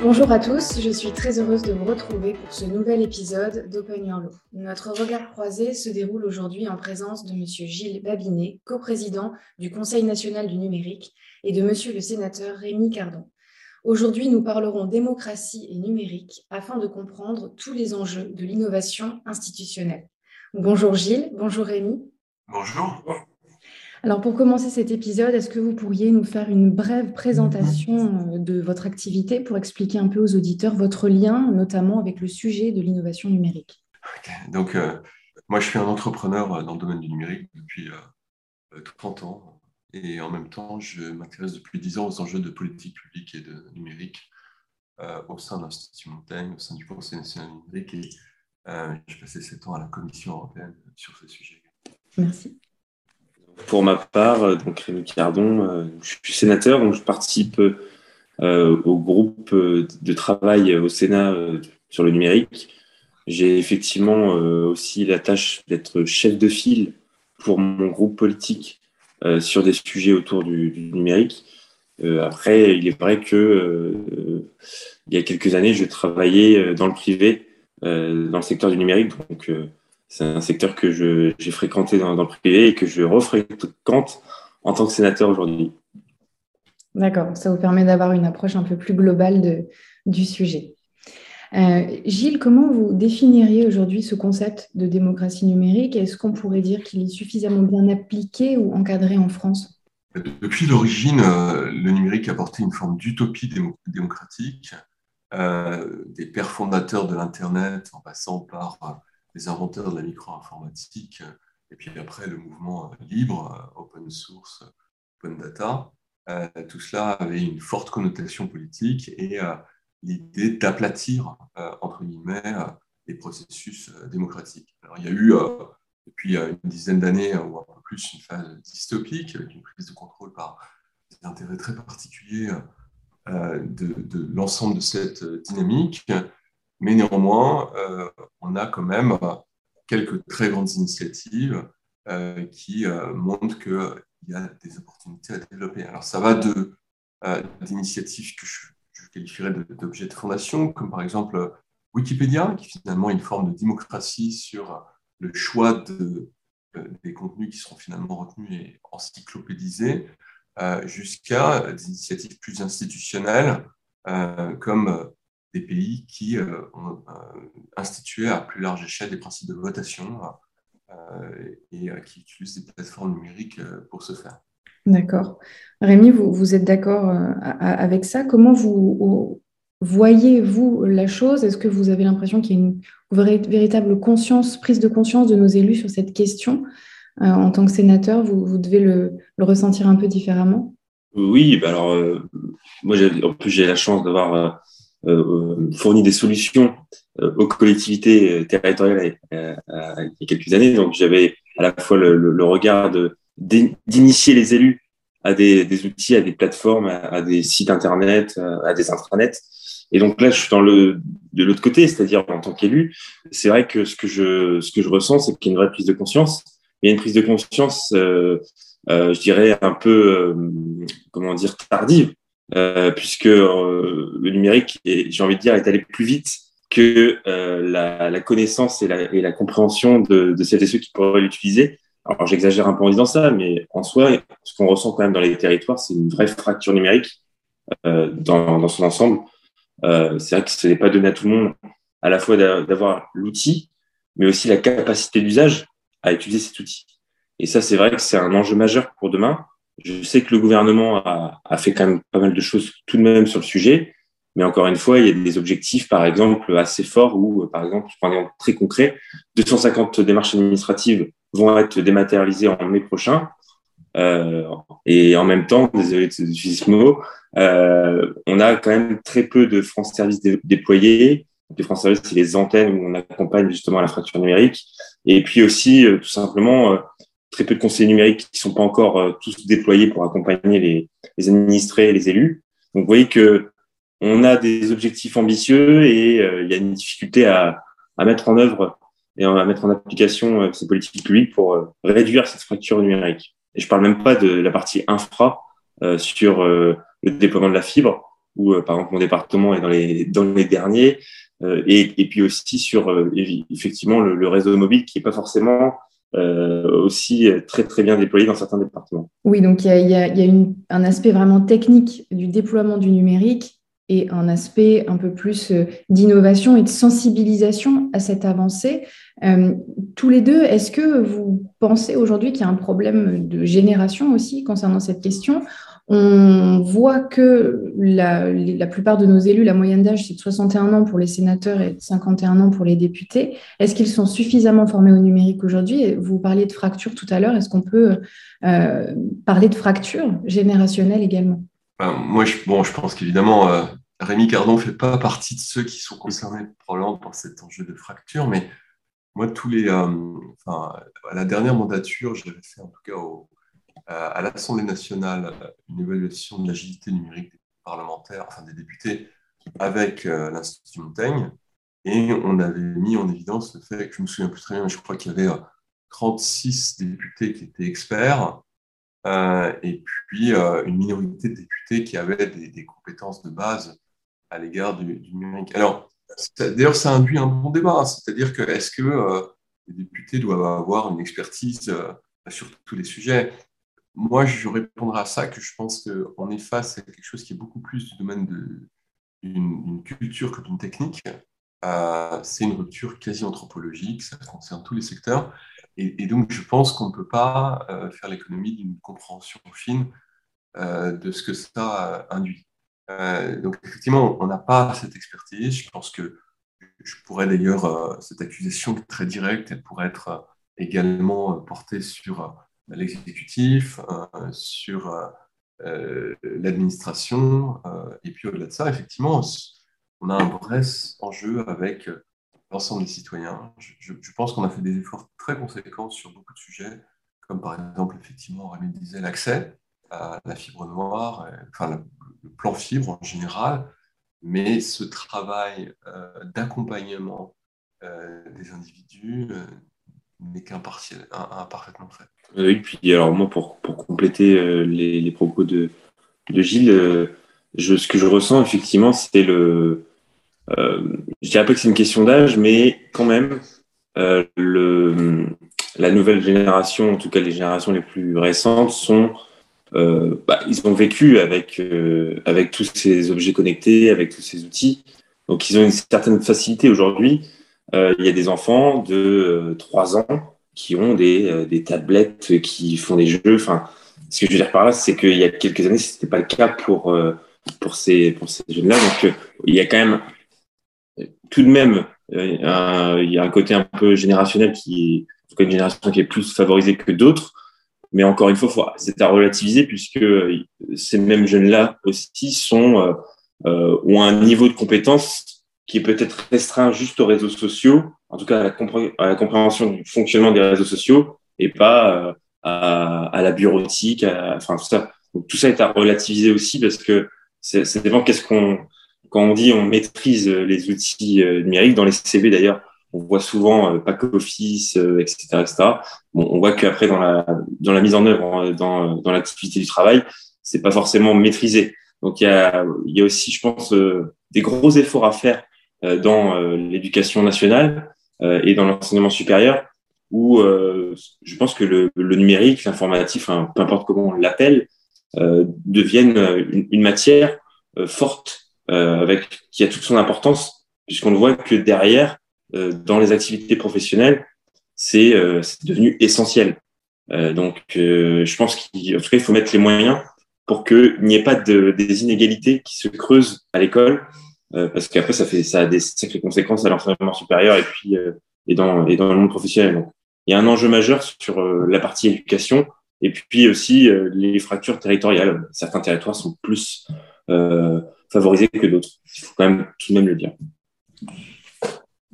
Bonjour à tous, je suis très heureuse de vous retrouver pour ce nouvel épisode d'Open Your Law. Notre regard croisé se déroule aujourd'hui en présence de M. Gilles Babinet, coprésident du Conseil national du numérique, et de M. le sénateur Rémi Cardon. Aujourd'hui, nous parlerons démocratie et numérique afin de comprendre tous les enjeux de l'innovation institutionnelle. Bonjour Gilles, bonjour Rémi. Bonjour. Alors pour commencer cet épisode, est-ce que vous pourriez nous faire une brève présentation euh, de votre activité pour expliquer un peu aux auditeurs votre lien, notamment avec le sujet de l'innovation numérique? Donc euh, moi je suis un entrepreneur euh, dans le domaine du numérique depuis 30 ans et en même temps je m'intéresse depuis 10 ans aux enjeux de politique publique et de numérique au sein de l'Institut Montaigne, au sein du Conseil national numérique et j'ai passé 7 ans à la Commission européenne sur ce sujet. Merci. Pour ma part, euh, donc Rémi Cardon, euh, je suis sénateur, donc je participe euh, au groupe de travail au Sénat sur le numérique. J'ai effectivement aussi la tâche d'être chef de file pour mon groupe politique sur des sujets autour du, numérique. après, il est vrai que il y a quelques années, je travaillais dans le privé, dans le secteur du numérique, donc c'est un secteur que j'ai fréquenté dans, le privé et que je refréquente en tant que sénateur aujourd'hui. D'accord, ça vous permet d'avoir une approche un peu plus globale de, du sujet. Euh, Gilles, comment vous définiriez aujourd'hui ce concept de démocratie numérique? Est-ce qu'on pourrait dire qu'il est suffisamment bien appliqué ou encadré en France? Depuis l'origine, euh, le numérique a apporté une forme d'utopie démocratique. Euh, des pères fondateurs de l'Internet, en passant par les inventeurs de la micro-informatique, et puis après le mouvement libre, open source, open data, euh, tout cela avait une forte connotation politique et euh, l'idée d'aplatir, euh, entre guillemets, les processus démocratiques. Alors, il y a eu, depuis une dizaine d'années ou un peu plus, une phase dystopique, avec une prise de contrôle par des intérêts très particuliers de l'ensemble de cette dynamique. Mais néanmoins, euh, on a quand même quelques très grandes initiatives euh, qui euh, montrent qu'il y a des opportunités à développer. Alors ça va de d'initiatives que je, qualifierais d'objets de, fondation, comme par exemple Wikipédia, qui finalement est une forme de démocratie sur le choix de, des contenus qui seront finalement retenus et encyclopédisés, jusqu'à des initiatives plus institutionnelles, comme des pays qui euh, ont euh, institué à plus large échelle des principes de votation euh, et qui utilisent des plateformes numériques pour ce faire. D'accord. Rémi, vous, vous êtes d'accord avec ça? Comment vous voyez-vous la chose? Est-ce que vous avez l'impression qu'il y a une véritable conscience, prise de conscience de nos élus sur cette question? En tant que sénateur, vous, vous devez le, le, ressentir un peu différemment? Oui, bah alors, moi, en plus, j'ai la chance d'avoir euh, fourni des solutions euh, aux collectivités euh, territoriales il y a quelques années. Donc j'avais à la fois le, le, regard d'initier les élus à des, des, outils, à des plateformes, à, des sites internet, à des intranets. Et donc là, je suis dans le de l'autre côté, c'est-à-dire en tant qu'élu, c'est vrai que ce que je ce que je ressens, c'est qu'il y a une vraie prise de conscience. Il y a une prise de conscience, euh, euh, je dirais un peu comment dire tardive, euh, puisque euh, le numérique, j'ai envie de dire, est allé plus vite que euh, la, la, connaissance et la, et la compréhension de, de, celles et ceux qui pourraient l'utiliser. Alors j'exagère un peu en disant ça, mais en soi, ce qu'on ressent quand même dans les territoires, c'est une vraie fracture numérique euh, dans, dans, son ensemble. Euh, c'est vrai que ce n'est pas donné à tout le monde à la fois d'avoir l'outil, mais aussi la capacité d'usage à utiliser cet outil. Et ça, c'est vrai que c'est un enjeu majeur pour demain, je sais que le gouvernement a, a, fait quand même pas mal de choses tout de même sur le sujet, mais encore une fois, il y a des objectifs, par exemple, assez forts où, par exemple, je prends un exemple très concret, 250 démarches administratives vont être dématérialisées en mai prochain. Euh, et en même temps, désolé de ce mot, euh, on a quand même très peu de France Service déployés. Les France Service, c'est les antennes où on accompagne justement la fracture numérique. Et puis aussi, euh, tout simplement, euh, très peu de conseillers numériques qui sont pas encore euh, tous déployés pour accompagner les, administrés et les élus. Donc, vous voyez que on a des objectifs ambitieux et euh, il y a une difficulté à, mettre en œuvre et à mettre en application euh, ces politiques publiques pour réduire cette fracture numérique. Et je parle même pas de la partie infra sur le déploiement de la fibre, où, par exemple, mon département est dans les, derniers. Et, puis aussi sur, effectivement, le, le, réseau mobile qui n'est pas forcément aussi très, très bien déployé dans certains départements. Oui, donc il y a, un aspect vraiment technique du déploiement du numérique et un aspect un peu plus euh, d'innovation et de sensibilisation à cette avancée. Euh, tous les deux, est-ce que vous pensez aujourd'hui qu'il y a un problème de génération aussi concernant cette question? On voit que la, plupart de nos élus, la moyenne d'âge, c'est de 61 ans pour les sénateurs et de 51 ans pour les députés. Est-ce qu'ils sont suffisamment formés au numérique aujourd'hui? Vous parliez de fracture tout à l'heure. Est-ce qu'on peut euh, parler de fracture générationnelle également? Moi, je, bon, je pense qu'évidemment, euh, Rémi Cardon ne fait pas partie de ceux qui sont concernés probablement par cet enjeu de fracture, mais moi, tous les, euh, enfin, à la dernière mandature, j'avais fait en tout cas au, à l'Assemblée nationale une évaluation de l'agilité numérique des parlementaires, enfin des députés, avec euh, l'Institut Montaigne, et on avait mis en évidence le fait que je me souviens plus très bien, mais je crois qu'il y avait 36 députés qui étaient experts euh, et puis euh, une minorité de députés qui avaient des, compétences de base à l'égard du, numérique. Alors, d'ailleurs, ça induit un bon débat, c'est-à-dire que est-ce que euh, les députés doivent avoir une expertise sur tous les sujets? Moi, je répondrai à ça que je pense qu'on est face à quelque chose qui est beaucoup plus du domaine d'une culture que d'une technique. c'est une rupture quasi anthropologique, ça concerne tous les secteurs. Et, donc, je pense qu'on ne peut pas euh, faire l'économie d'une compréhension fine euh, de ce que ça induit. Euh, donc, effectivement, on n'a pas cette expertise. Je pense que je pourrais d'ailleurs, cette accusation très directe, elle pourrait être également portée sur l'exécutif, sur l'administration. et puis, au-delà de ça, effectivement, on a un vrai enjeu avec l'ensemble des citoyens. Je, pense qu'on a fait des efforts très conséquents sur beaucoup de sujets, comme par exemple, effectivement, Rémi disait, l'accès à la fibre noire, euh, enfin le plan fibre en général, mais ce travail euh, d'accompagnement euh, des individus n'est qu'imparfaitement fait. Oui, puis alors moi, pour, pour compléter les, propos de, Gilles, je, ce que je ressens effectivement, c'est le, euh, je dirais pas que c'est une question d'âge, mais quand même, euh, le, la nouvelle génération, en tout cas les générations les plus récentes, sont, euh, bah, ils ont vécu avec, euh, avec tous ces objets connectés, avec tous ces outils. Donc, ils ont une certaine facilité aujourd'hui. Euh, il y a des enfants de 3 ans qui ont des, des tablettes, qui font des jeux. Enfin, ce que je veux dire par là, c'est qu'il y a quelques années, ce n'était pas le cas pour, pour ces, pour ces jeunes-là. Donc, il y a quand même tout de même, euh, il y a un côté un peu générationnel qui est, une génération qui est plus favorisée que d'autres. Mais encore une fois, c'est à relativiser puisque ces mêmes jeunes-là aussi euh, euh, ont un niveau de compétence qui est peut-être restreint juste aux réseaux sociaux, en tout cas à la, compréhension du fonctionnement des réseaux sociaux et pas à, la bureautique, enfin tout ça. Donc, tout ça est à relativiser aussi parce que ça dépend qu'est-ce qu'on quand on dit on maîtrise euh, les outils euh, numériques, dans les CV d'ailleurs, on voit souvent euh, pack office, etc., etc. Bon, on voit qu'après dans la dans la mise en œuvre, dans dans l'activité du travail, c'est pas forcément maîtrisé. Donc il y a il y a aussi, je pense, des gros efforts à faire dans l'éducation nationale et dans l'enseignement supérieur, où je pense que le, le numérique, l'informatif, peu importe comment on l'appelle, devienne une, une matière forte euh, avec qui a toute son importance, puisqu'on voit que derrière, euh, dans les activités professionnelles, c'est euh, devenu essentiel. donc, je pense qu'en tout cas, il faut mettre les moyens pour qu'il n'y ait pas de, des inégalités qui se creusent à l'école, parce qu'après, ça, fait, a des sacrées conséquences à l'enseignement supérieur et puis et, dans, et dans le monde professionnel. Il y a un enjeu majeur sur la partie éducation et puis aussi les fractures territoriales. Certains territoires sont plus euh, favorisés que d'autres. Il faut quand même tout de même le dire.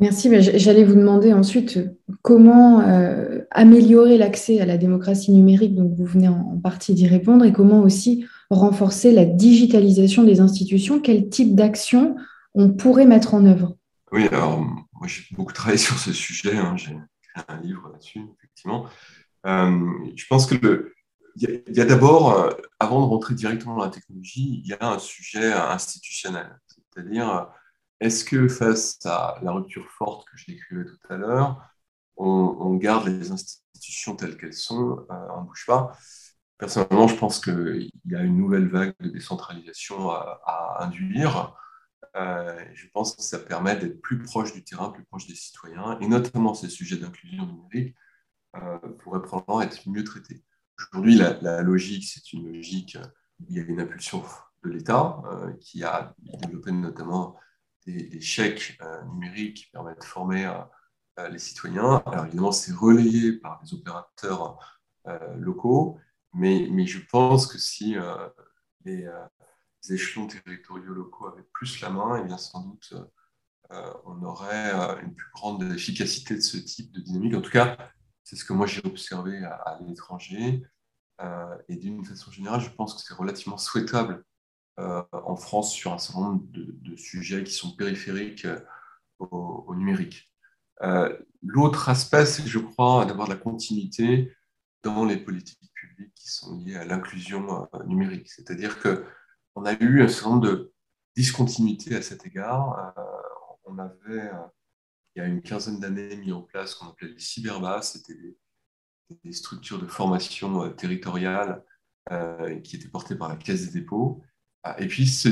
Merci. J'allais vous demander ensuite comment euh, améliorer l'accès à la démocratie numérique, donc vous venez en, partie d'y répondre, et comment aussi renforcer la digitalisation des institutions. Quel type d'action on pourrait mettre en œuvre? Oui, alors moi j'ai beaucoup travaillé sur ce sujet, hein. j'ai écrit un livre là-dessus, effectivement. Euh, je pense que il y a, d'abord, avant de rentrer directement dans la technologie, il y a un sujet institutionnel. C'est-à-dire, est-ce que face à la rupture forte que je décrivais tout à l'heure, on, garde les institutions telles qu'elles sont, on ne bouge pas Personnellement, je pense qu'il y a une nouvelle vague de décentralisation à, induire. Euh, je pense que ça permet d'être plus proche du terrain, plus proche des citoyens, et notamment ces sujets d'inclusion numérique euh, pourraient probablement être mieux traités. Aujourd'hui, la, logique, c'est une logique, il y a une impulsion de l'État euh, qui a développé notamment des, chèques numériques qui permettent de former les citoyens. Alors évidemment, c'est relayé par les opérateurs locaux, mais, je pense que si les, échelons territoriaux locaux avaient plus la main, et eh bien sans doute euh, on aurait euh, une plus grande efficacité de ce type de dynamique. En tout cas, c'est ce que moi j'ai observé à, l'étranger. Euh, et d'une façon générale, je pense que c'est relativement souhaitable en France sur un certain nombre de, sujets qui sont périphériques au, au numérique. L'autre aspect, c'est, je crois, d'avoir de la continuité dans les politiques qui sont liées à l'inclusion numérique. C'est-à-dire que on a eu un certain nombre de discontinuités à cet égard. Euh, on avait, euh, il y a une quinzaine d'années, mis en place ce qu'on appelait les cyberbas, c'était des, structures de formation euh, territoriale qui étaient portées par la Caisse des dépôts. Et puis, ce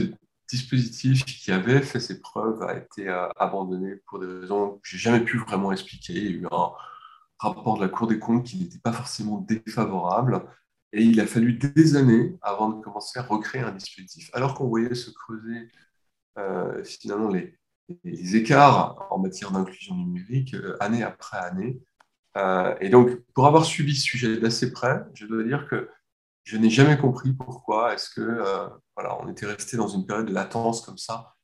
dispositif qui avait fait ses preuves a été abandonné pour des raisons que j'ai jamais pu vraiment expliquer. Il y a eu un rapport de la Cour des comptes qui n'était pas forcément défavorable. Et il a fallu des années avant de commencer à recréer un dispositif. Alors qu'on voyait se creuser euh, finalement les, écarts en matière d'inclusion numérique euh, année après année. Euh, et donc, pour avoir suivi ce sujet d'assez près, je dois dire que je n'ai jamais compris pourquoi est-ce que voilà, on était resté dans une période de latence comme ça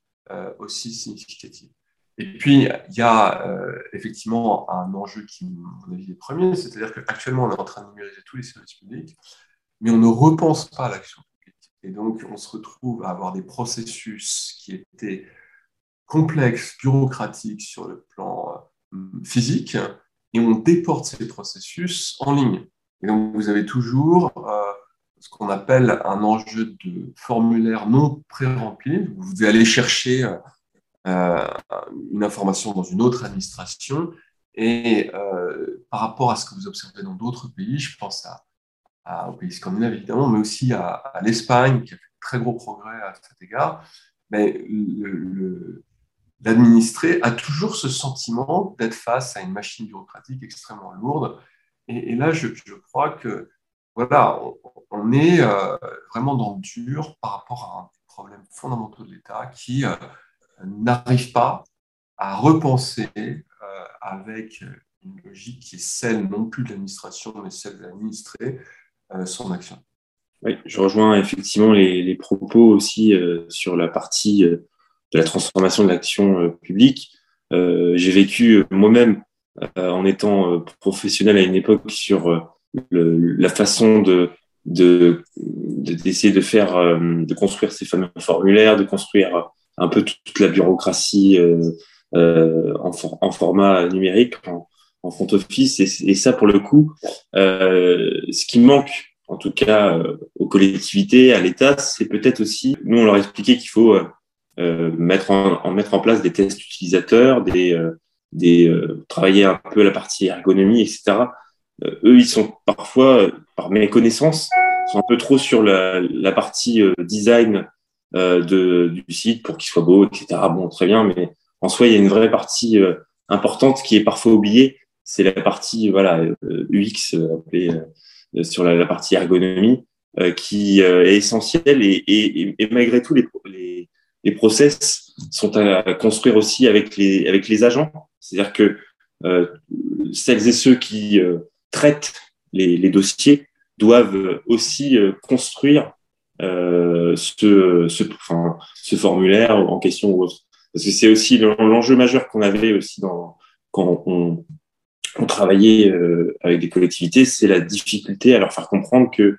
aussi significative. Et puis, il y a effectivement un enjeu qui, à mon avis, est premier, c'est-à-dire qu'actuellement, on est en train de numériser tous les services publics, mais on ne repense pas l'action publique. Et donc, on se retrouve à avoir des processus qui étaient complexes, bureaucratiques sur le plan physique, et on déporte ces processus en ligne. Et donc, vous avez toujours ce qu'on appelle un enjeu de formulaire non pré-rempli. Vous devez aller chercher euh, une information dans une autre administration. Et euh, par rapport à ce que vous observez dans d'autres pays, je pense à, aux pays scandinaves évidemment, mais aussi à, l'Espagne qui a fait de très gros progrès à cet égard, mais l'administré a toujours ce sentiment d'être face à une machine bureaucratique extrêmement lourde. Et, là, je, crois que voilà, on, est euh, vraiment dans le dur par rapport à un des problèmes fondamentaux de l'État qui n'arrive pas à repenser euh, avec une logique qui est celle non plus de l'administration, mais celle de l'administré, euh, son action. Oui, je rejoins effectivement les, propos aussi euh, sur la partie de la transformation de l'action publique. J'ai vécu moi-même en étant professionnel à une époque sur la façon de d'essayer de, de, faire, de construire ces fameux formulaires, de construire un peu toute la bureaucratie euh, euh, en, en, format numérique, en, en front office. Et, ça, pour le coup, euh, ce qui manque, en tout cas aux collectivités, à l'État, c'est peut-être aussi, nous, on leur expliquait qu'il faut mettre, en, en, mettre en place des tests utilisateurs, des, des travailler un peu la partie ergonomie, etc. eux, ils sont parfois, par méconnaissance, sont un peu trop sur la, la partie design euh, de, du site pour qu'il soit beau, etc. Bon, très bien, mais en soi, il y a une vraie partie euh, importante qui est parfois oubliée. C'est la partie voilà UX euh, appelée sur la, partie ergonomie qui est essentielle et, et, et, malgré tout les, les, les, process sont à construire aussi avec les avec les agents. C'est-à-dire que celles et ceux qui traitent les, les, dossiers doivent aussi construire euh, ce, ce, enfin, ce formulaire en question ou autre. Parce que c'est aussi l'enjeu majeur qu'on avait aussi dans, quand on, travaillait euh, avec des collectivités, c'est la difficulté à leur faire comprendre que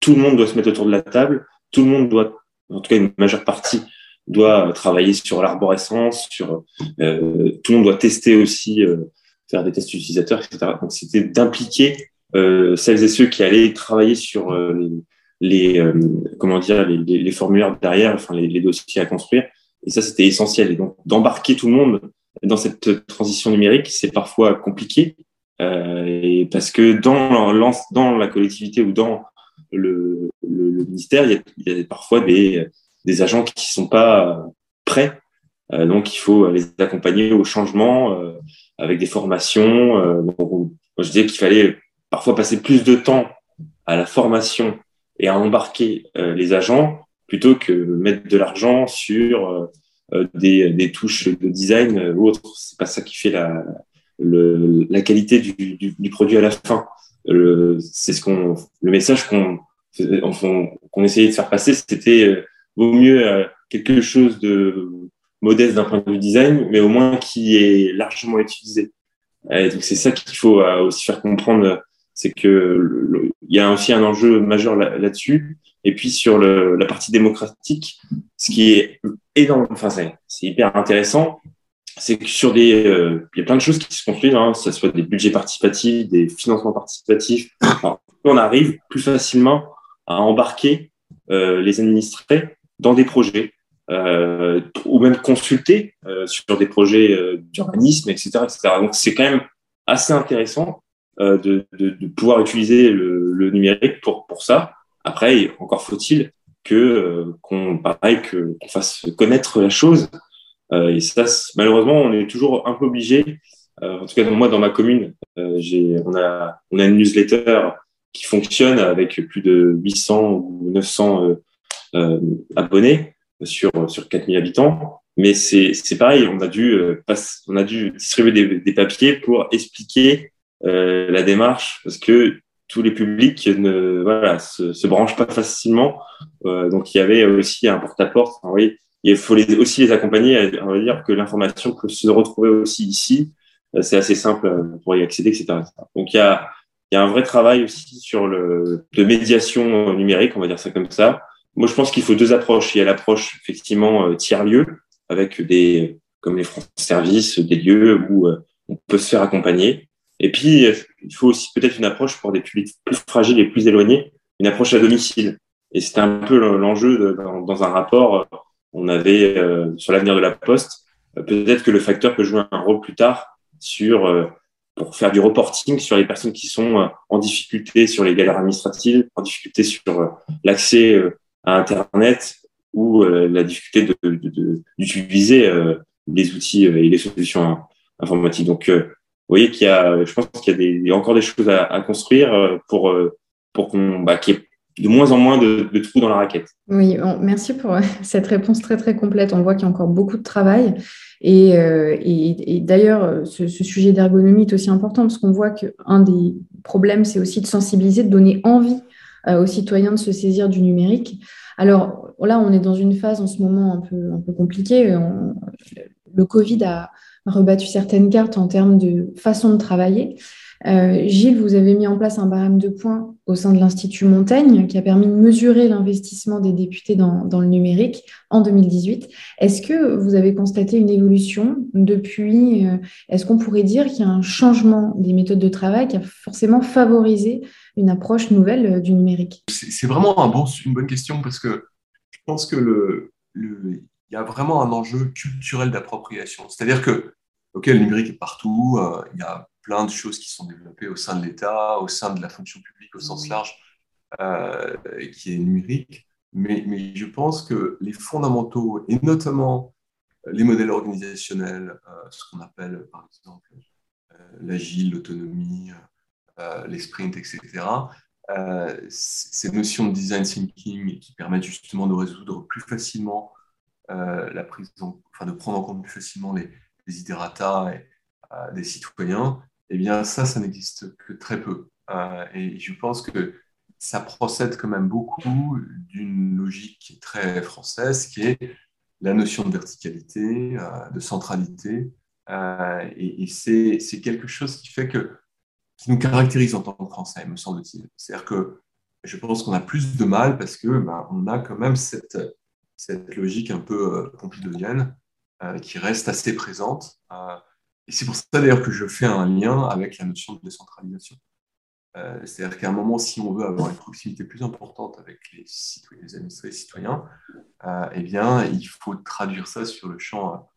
tout le monde doit se mettre autour de la table, tout le monde doit, en tout cas une majeure partie, doit travailler sur l'arborescence, sur euh, tout le monde doit tester aussi, euh, faire des tests utilisateurs, etc. Donc c'était d'impliquer celles et ceux qui allaient travailler sur les, comment dire, les, formulaires derrière, enfin les, dossiers à construire. Et ça, c'était essentiel. Et donc, d'embarquer tout le monde dans cette transition numérique, c'est parfois compliqué. et parce que dans, dans la collectivité ou dans le, ministère, il y, a, parfois des, des agents qui ne sont pas prêts. Euh, donc, il faut les accompagner au changement euh, avec des formations. Euh, je disais qu'il fallait parfois passer plus de temps à la formation et à embarquer les agents plutôt que mettre de l'argent sur des, des, touches de design ou autre. C'est pas ça qui fait la, le, la qualité du, du, du, produit à la fin c'est ce qu'on, le message qu'on, qu'on essayait de faire passer, c'était euh, vaut mieux euh, quelque chose de modeste d'un point de vue design, mais au moins qui est largement utilisé. Et donc c'est ça qu'il faut euh, aussi faire comprendre, c'est que il y a aussi un enjeu majeur là-dessus. Et puis sur le, la partie démocratique, ce qui est énorme, enfin c'est hyper intéressant, c'est que sur des, euh, il y a plein de choses qui se construisent, hein, que ce soit des budgets participatifs, des financements participatifs. on arrive plus facilement à embarquer euh, les administrés dans des projets euh, ou même consulter sur des projets d'urbanisme, etc., etc. Donc c'est quand même assez intéressant euh, de, de, de, pouvoir utiliser le, le, numérique pour pour ça. Après, encore faut-il que qu'on pareil que qu'on fasse connaître la chose euh, et ça, malheureusement, on est toujours un peu obligé. Euh, en tout cas, moi, dans ma commune, euh, j'ai, on a, on a une newsletter qui fonctionne avec plus de 800 ou 900 abonnés sur sur 4000 habitants. Mais c'est pareil, on a dû on a dû distribuer des, des papiers pour expliquer la démarche parce que tous les publics ne voilà se, se branchent pas facilement. donc il y avait aussi un porte-à-porte. -porte, oui, il faut les, aussi les accompagner à, à dire que l'information peut se retrouver aussi ici. Euh, c'est assez simple euh, pour y accéder, etc. Donc il y a, il y a un vrai travail aussi sur le de médiation numérique, on va dire ça comme ça. Moi, je pense qu'il faut deux approches. Il y a l'approche effectivement euh, tiers lieu avec des comme les France Services, des lieux où on peut se faire accompagner. Et puis, il faut aussi peut-être une approche pour des publics plus fragiles et plus éloignés, une approche à domicile. Et c'est un peu l'enjeu dans, un rapport on avait euh, sur l'avenir de la Poste, euh, peut-être que le facteur peut jouer un rôle plus tard sur euh, pour faire du reporting sur les personnes qui sont en difficulté sur les galères administratives, en difficulté sur l'accès à Internet ou la difficulté d'utiliser les outils et les solutions informatiques. Donc, voyez qu'il y a, je pense qu'il y a, encore des choses à, construire pour pour qu'on bah, qu'il y ait de moins en moins de, trous dans la raquette. Oui, merci pour cette réponse très très complète. On voit qu'il y a encore beaucoup de travail. Et, euh, d'ailleurs, ce, sujet d'ergonomie est aussi important parce qu'on voit qu'un des problèmes, c'est aussi de sensibiliser, de donner envie euh, aux citoyens de se saisir du numérique. Alors là, on est dans une phase en ce moment un peu, un peu compliquée. le Covid a rebattu certaines cartes en termes de façon de travailler. Euh, Gilles, vous avez mis en place un barème de points au sein de l'Institut Montaigne qui a permis de mesurer l'investissement des députés dans, le numérique en 2018. Est-ce que vous avez constaté une évolution depuis euh, Est-ce qu'on pourrait dire qu'il y a un changement des méthodes de travail qui a forcément favorisé une approche nouvelle euh, du numérique? C'est vraiment une bonne question parce que je pense que le, il y a vraiment un enjeu culturel d'appropriation. C'est-à-dire que, OK, le numérique est partout, il y a plein de choses qui sont développées au sein de l'État, au sein de la fonction publique au sens large, euh, qui est numérique. Mais, mais, je pense que les fondamentaux, et notamment euh, les modèles organisationnels, euh, ce qu'on appelle par exemple l'agile, l'autonomie, les sprints, etc., ces notions de design thinking qui permettent justement de résoudre plus facilement enfin de prendre en compte plus facilement les, les idérata des citoyens, eh bien ça, ça n'existe que très peu. Euh, et je pense que ça procède quand même beaucoup d'une logique très française, qui est la notion de verticalité, euh, de centralité. Euh, et, c'est quelque chose qui fait que qui nous caractérise en tant que Français, me semble-t-il. C'est-à-dire que je pense qu'on a plus de mal parce que ben, on a quand même cette, cette logique un peu pompidolienne qui reste assez présente. Et c'est pour ça d'ailleurs que je fais un lien avec la notion de décentralisation. C'est-à-dire qu'à un moment, si on veut avoir une proximité plus importante avec les, citoyens, les administrés et citoyens, eh bien, il faut traduire ça sur le champ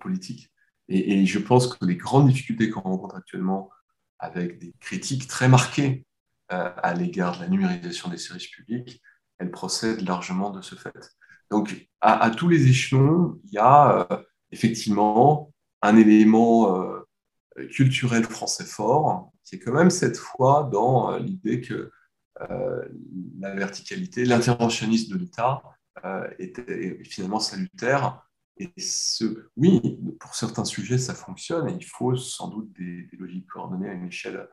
politique. Et, je pense que les grandes difficultés qu'on rencontre actuellement avec des critiques très marquées à l'égard de la numérisation des services publics, elles procèdent largement de ce fait. Donc, à, tous les échelons, il y a euh, effectivement un élément euh, culturel français fort, qui est quand même cette fois dans euh, l'idée que la verticalité, l'interventionnisme de l'État était finalement salutaire. Et ce, oui, pour certains sujets, ça fonctionne et il faut sans doute des, des logiques coordonnées à une échelle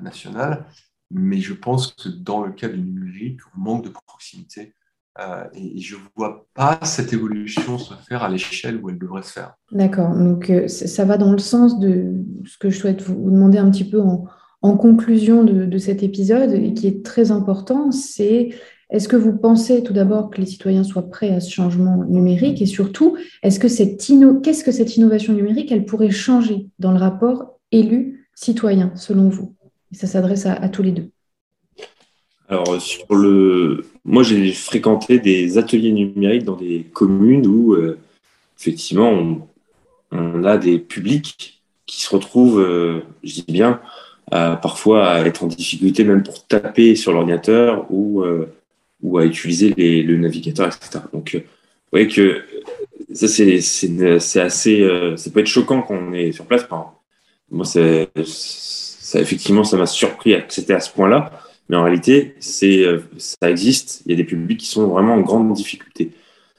nationale. Mais je pense que dans le cas du numérique, on manque de proximité euh, et je ne vois pas cette évolution se faire à l'échelle où elle devrait se faire. D'accord, donc euh, ça va dans le sens de ce que je souhaite vous demander un petit peu en, conclusion de, cet épisode et qui est très important, c'est est-ce que vous pensez tout d'abord que les citoyens soient prêts à ce changement numérique et surtout, est-ce que cette qu'est-ce que cette innovation numérique, elle pourrait changer dans le rapport élu-citoyen selon vous? Et ça s'adresse à tous les deux. Alors, sur le... moi, j'ai fréquenté des ateliers numériques dans des communes où, euh, effectivement, on, a des publics qui se retrouvent, euh, je dis bien, parfois à être en difficulté même pour taper sur l'ordinateur ou, euh, ou à utiliser le navigateur, etc. Donc, vous voyez que ça, c'est assez. ça peut être choquant quand on est sur place. moi, ça, effectivement, ça m'a surpris que c'était à ce point-là. Mais en réalité, euh, ça existe. Il y a des publics qui sont vraiment en grande difficulté.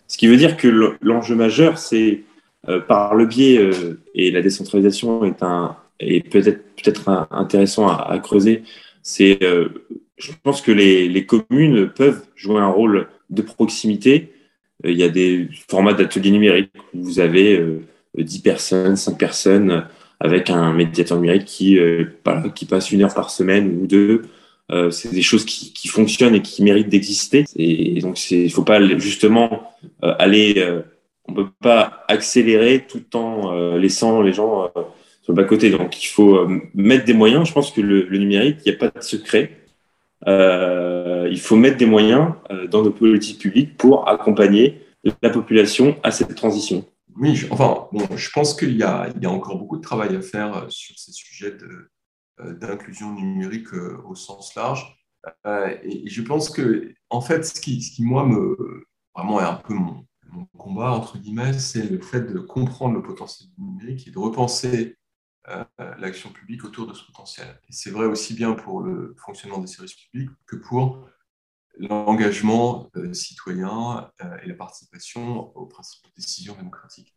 Ce qui veut dire que l'enjeu majeur, c'est euh, par le biais, euh, et la décentralisation est, un, est peut-être, peut-être intéressant à, creuser, c'est, je pense que les, les, communes peuvent jouer un rôle de proximité. Il y a des formats d'ateliers numériques où vous avez 10 personnes, 5 personnes avec un médiateur numérique qui, qui passe une heure par semaine ou deux euh, c'est des choses qui, fonctionnent et qui méritent d'exister. Et donc, il ne faut pas justement euh, aller. Euh, on peut pas accélérer tout en laissant les gens sur le bas-côté. Donc, il faut mettre des moyens. Je pense que le, numérique, il n'y a pas de secret. il faut mettre des moyens dans nos politiques publiques pour accompagner la population à cette transition. Oui, je, enfin, je pense qu'il y, y a encore beaucoup de travail à faire sur ces sujets de, euh, d'inclusion numérique euh, au sens large. Euh, et, je pense que, en fait, ce qui, moi, me, vraiment est un peu mon, combat, entre guillemets, c'est le fait de comprendre le potentiel du numérique et de repenser l'action publique autour de ce potentiel. Et c'est vrai aussi bien pour le fonctionnement des services publics que pour l'engagement citoyen et la participation aux principes de décision démocratique.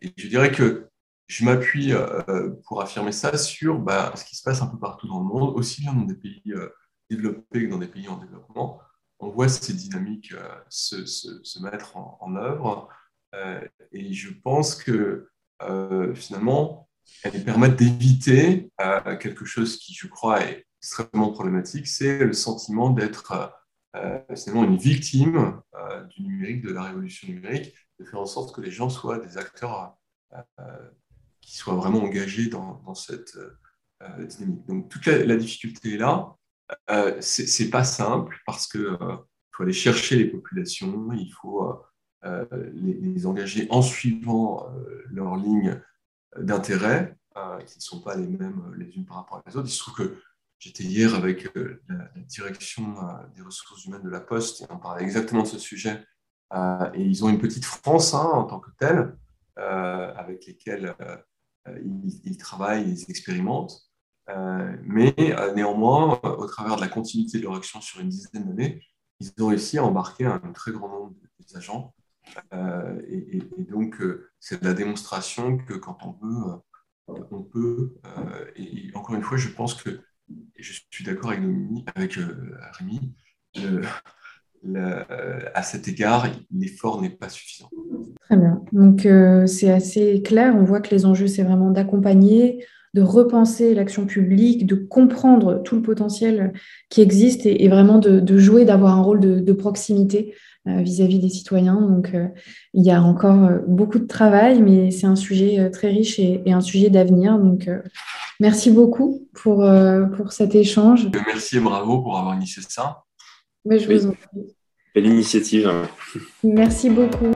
et je dirais que je m'appuie euh, pour affirmer ça sur bah, ce qui se passe un peu partout dans le monde, aussi bien dans des pays euh, développés que dans des pays en développement. On voit ces dynamiques euh, se, se, mettre en, œuvre et je pense que finalement, elles permettent d'éviter quelque chose qui, je crois, est extrêmement problématique, c'est le sentiment d'être finalement une victime du numérique, de la révolution numérique, de faire en sorte que les gens soient des acteurs qui soient vraiment engagés dans, cette euh, dynamique. Donc toute la, difficulté est là. Euh, c'est pas simple parce que euh, faut aller chercher les populations, il faut euh, les, engager en suivant leurs lignes d'intérêt, qui ne sont pas les mêmes les unes par rapport les autres. Il se trouve que j'étais hier avec la, direction des ressources humaines de la Poste et on parlait exactement de ce sujet. et ils ont une petite France hein, en tant que telle, avec lesquelles euh, ils, travaillent, ils expérimentent. Euh, mais euh, néanmoins, au travers de la continuité de leur action sur une dizaine d'années, ils ont réussi à embarquer un très grand nombre d'agents. Et, donc, c'est la démonstration que quand on veut, on peut. et encore une fois, je pense que, je suis d'accord avec, avec Rémi, à cet égard, l'effort n'est pas suffisant. Très bien. Donc, euh, c'est assez clair. On voit que les enjeux, c'est vraiment d'accompagner, de repenser l'action publique, de comprendre tout le potentiel qui existe et, vraiment de, jouer, d'avoir un rôle de, proximité vis-à-vis des citoyens. Donc, il y a encore beaucoup de travail, mais c'est un sujet très riche et, un sujet d'avenir. Donc, merci beaucoup pour, pour cet échange. Merci et bravo pour avoir initié ça. Mais je vous en prie. Belle initiative. Merci beaucoup.